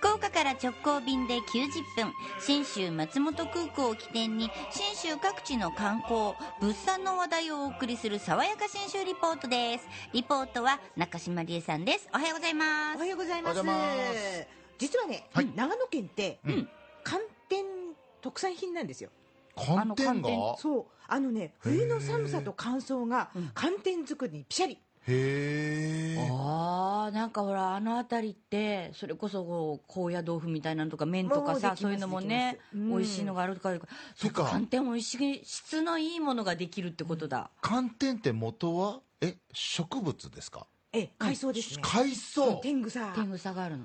福岡から直行便で90分信州松本空港を起点に信州各地の観光物産の話題をお送りする爽やか信州リポートです。リポートは中島理恵さんです。おはようございます。おはようございます。ます。実はね、はい。長野県って、うん。寒天特産品なんですよ。寒天が？あの寒天。そう。あのね冬の寒さと乾燥が寒天作りにピシャリへえああなんかほらあの辺りってそれこそこう高野豆腐みたいなのとか麺とかさそういうのもねうん。美味しいのがあるからそっかてか寒天美味しい質のいいものができるってことだ。寒天って元はえ植物ですか？え海藻ですね、海藻。天草。天草があるの。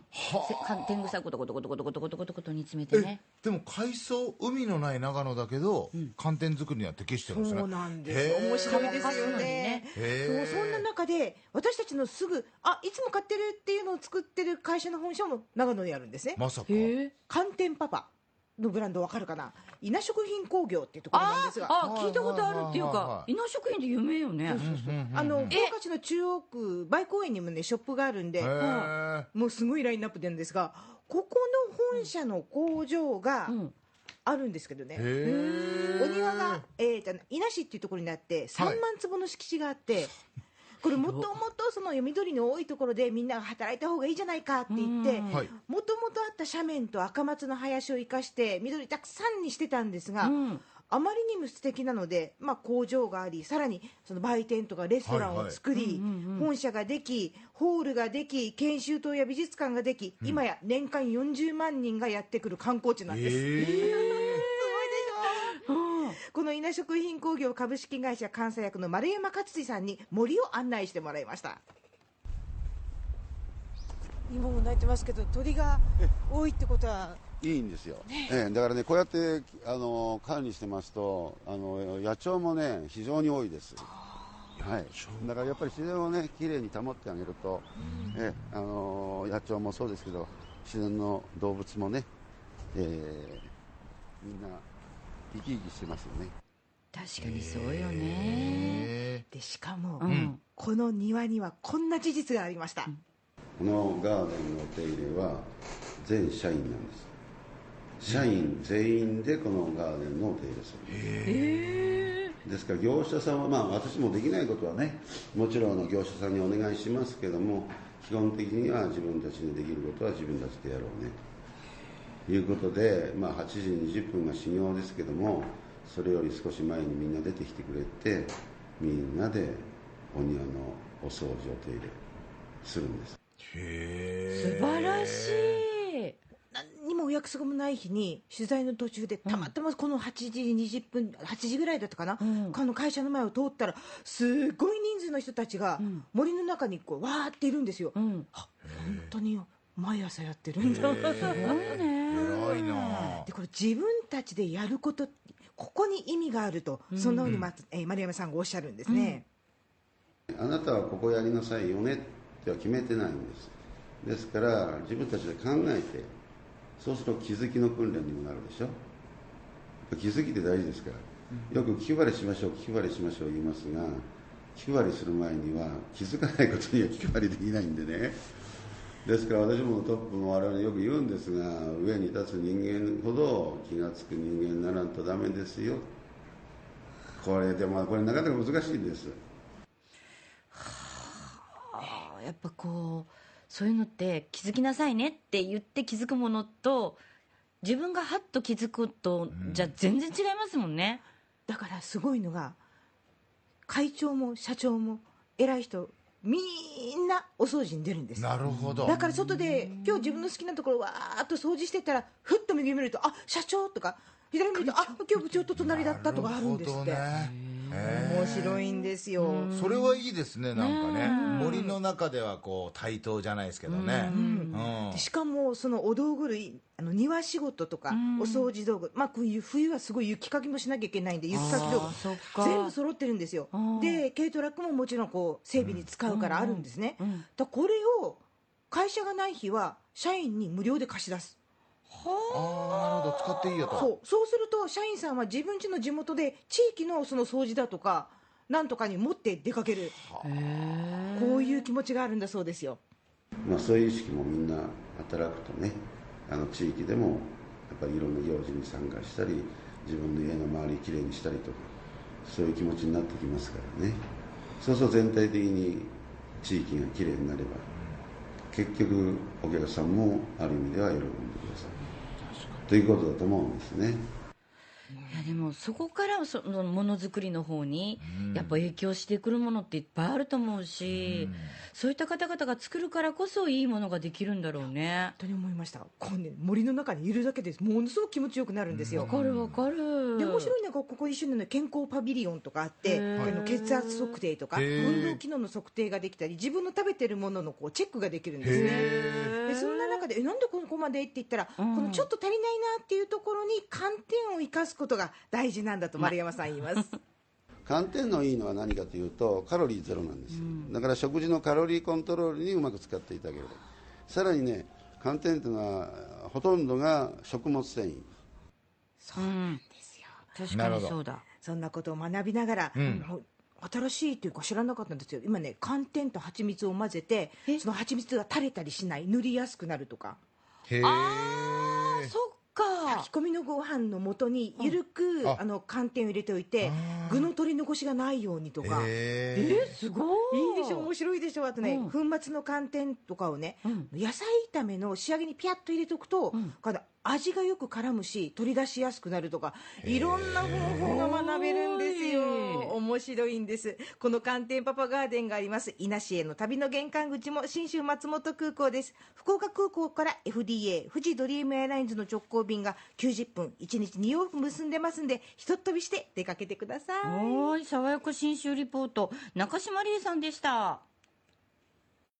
天草ごとごとごとごとごとごとごとごと煮詰めてえねでも海藻海のない長野だけど、寒天作りには適してるんですね。そうなんです。面白いですよね。ねそうそんな中で私たちのすぐあいつも買ってるっていうのを作ってる会社の本社も長野にあるんですね。まさか。寒天パパのブランドわかるかな？稲食品工業っていうところなんあですが。あ聞いたことあるっていうか稲食品って有名よね。あの福岡市の中央区梅公園にもねショップがあるんで、もうすごいラインナップなんですがここの本社の工場がうん。あるんですけどね、お庭が、えーと、伊那市っていうところにあって3万坪の敷地があって、これもともとその緑の多いところでみんなが働いた方がいいじゃないかって言ってもともとあった斜面と赤松の林を生かして緑たくさんにしてたんですが、うん。あまりにも素敵なので、まあ、工場がありさらにその売店とかレストランを作り、本社ができホールができ研修棟や美術館ができ、今や年間40万人がやってくる観光地なんです。へこ食品工業株式会社監査役の丸山勝次さんに森を案内してもらいました。今も鳴いてますけど鳥が多いってことは。いいんですよ、ええ。だからね、こうやってあの管理してますとあの、野鳥もね、非常に多いです、はい、だからやっぱり自然をね、きれいに保ってあげると、ええあの野鳥もそうですけど、自然の動物もね、ええみんな生き生きしてますよね。確かにそうよね。えでしかも、うん。この庭にはこんな事実がありました、このガーデンのお手入れは全社員なんです。社員全員でこのガーデンのお手入れする。ですから業者さんは、まあ、私もできないことはねもちろんあの業者さんにお願いしますけども基本的には自分たちにできることは自分たちでやろうね。ということで、まあ、8時20分が始業ですけどもそれより少し前にみんな出てきてくれてみんなでお庭のお掃除お手入れするんです。へ素晴らしい何にもお約束もない日に取材の途中でたまたまこの8時20分8時ぐらいだったかな、うん。この会社の前を通ったらすごい人数の人たちがん。森の中にこうわーっているんですよ、うん。あ本当に毎朝やってるんだ、すごいね偉いな。でこれ自分たちでやることここに意味があると、そん。なふうに、まえー丸山さんがおっしゃるんですね、あなたはここやりなさいよねっては決めてないんです。ですから自分たちで考えてそうすると気づきの訓練にもなるでしょ。気づきって大事ですから。よく気配りしましょう気配りしましょう言いますが気配りする前には気づかないことには気配りできないんでねですから私もトップも我々よく言うんですが上に立つ人間ほど気が付く人間にならんとダメですよ。これでもこれなかなか難しいんです。あーやっぱこうそういうのって気づきなさいねって言って気づくものと自分がハッと気づくと、じゃ全然違いますもんね。だからすごいのが会長も社長も偉い人みんなお掃除に出るんです。なるほど。だから外で今日自分の好きなところわーっと掃除してたらふっと右見るとあ社長とか左見るとあ今日部長と隣だったとかあるんですって、面白いんですよ、ーそれはいいですねなんかね。ね森の中ではこう対等じゃないですけどね。うん。でしかもそのお道具類あの庭仕事とかお掃除道具、まあ、こういう冬はすごい雪かきもしなきゃいけないんで雪かき道具全部揃ってるんですよ。ー。で軽トラックももちろんこう整備に使うからあるんですね、うん。だからこれを会社がない日は社員に無料で貸し出すあ。あなるほど使っていいよと。そう。そうすると社員さんは自分家の地元で地域のその掃除だとかなんとかに持って出かける。こういう気持ちがあるんだそうですよ。まあ、そういう意識もみんな働くとねあの地域でもやっぱりいろんな行事に参加したり自分の家の周りきれいにしたりとかそういう気持ちになってきますからね。そうすると全体的に地域がきれいになれば結局お客さんもある意味では喜んでくださいということだと思うんですねいやでもそこからそのものづくりの方にやっぱ影響してくるものっていっぱいあると思うし、そういった方々が作るからこそいいものができるんだろうね。本当に思いました。こう、ね、森の中にいるだけでものすごく気持ちよくなるんですよ、わかるわかる。で面白いのがここ一緒に、ね、健康パビリオンとかあって、あの血圧測定とか運動機能の測定ができたり自分の食べてるもののこうチェックができるんですね。へでそんな中でえなんでここまでって言ったら、うん。このちょっと足りないなっていうところに寒天を生かすことが大事なんだと丸山さん言います、寒天のいいのは何かというとカロリーゼロなんですよ、だから食事のカロリーコントロールにうまく使っていただければ。さらにね寒天というのはほとんどが食物繊維。うん確かなるほどにそうだ。そんなことを学びながら、もう新しいというか知らなかったんですよ。今ね寒天と蜂蜜を混ぜてその蜂蜜が垂れたりしない塗りやすくなるとか。へえ炊き込みのご飯の元にゆるく、あ。あの寒天を入れておいて具の取り残しがないようにとか。へえすごい。いいでしょ面白いでしょあとね、うん。粉末の寒天とかをね、うん。野菜炒めの仕上げにピャッと入れておくと、ん。この味がよく絡むし取り出しやすくなるとかいろんな方法が学べるんですよ。面白いんです。この寒天パパガーデンがあります。伊那市への旅の玄関口も信州松本空港です。福岡空港から FDA 富士ドリームエアラインズの直行便が90分1日2往復結んでますんでひとっ飛びして出かけてください。はい爽やか新州リポート中島理恵さんでした